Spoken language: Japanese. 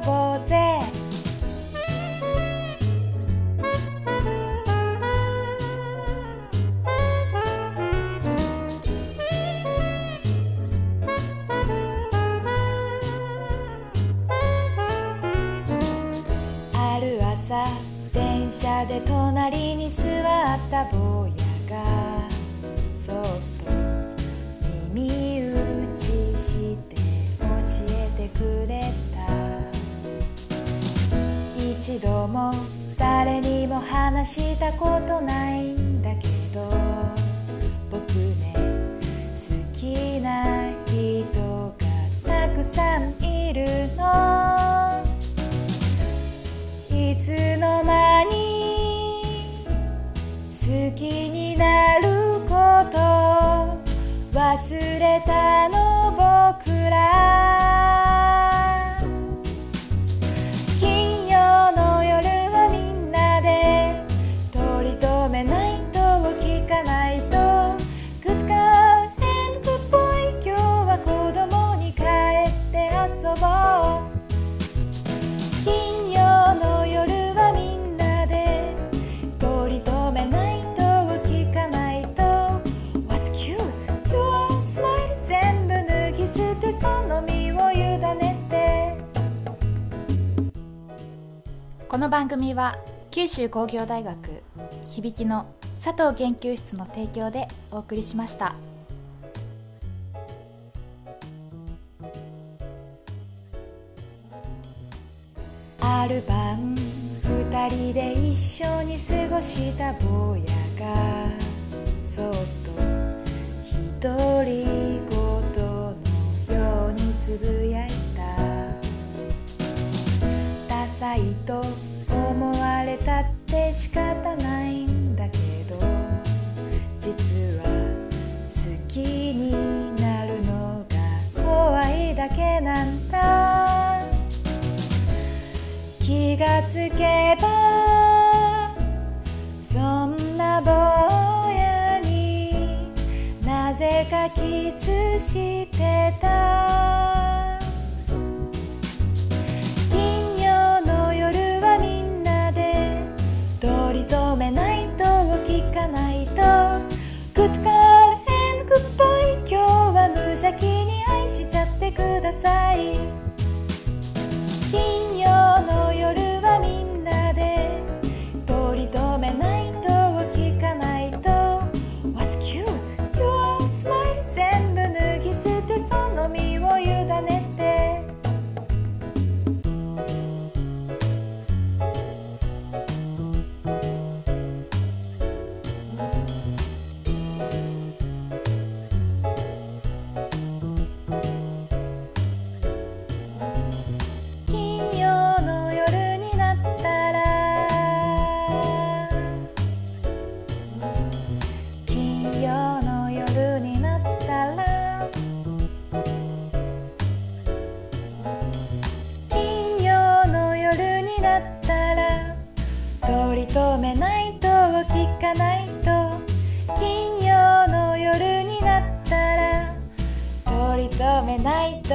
ぼうぜ。ある朝電車で隣に座った坊や一度も誰にも話したことないんだけど僕ね好きな人がたくさんいるの。いつの間に好きになること忘れたの僕ら。この番組は九州工業大学響きの佐藤研究室の提供でお送りしました。ある晩二人で一緒に過ごした坊やがそっと独り言のようにつぶやいたダサいと思われたって仕方ないんだけど実は好きになるのが怖いだけなんだ。気がつけばそんな坊やになぜかキスしてた。めないと聞かない取り留めないと聞かないと。金曜の夜になったら取り留めないと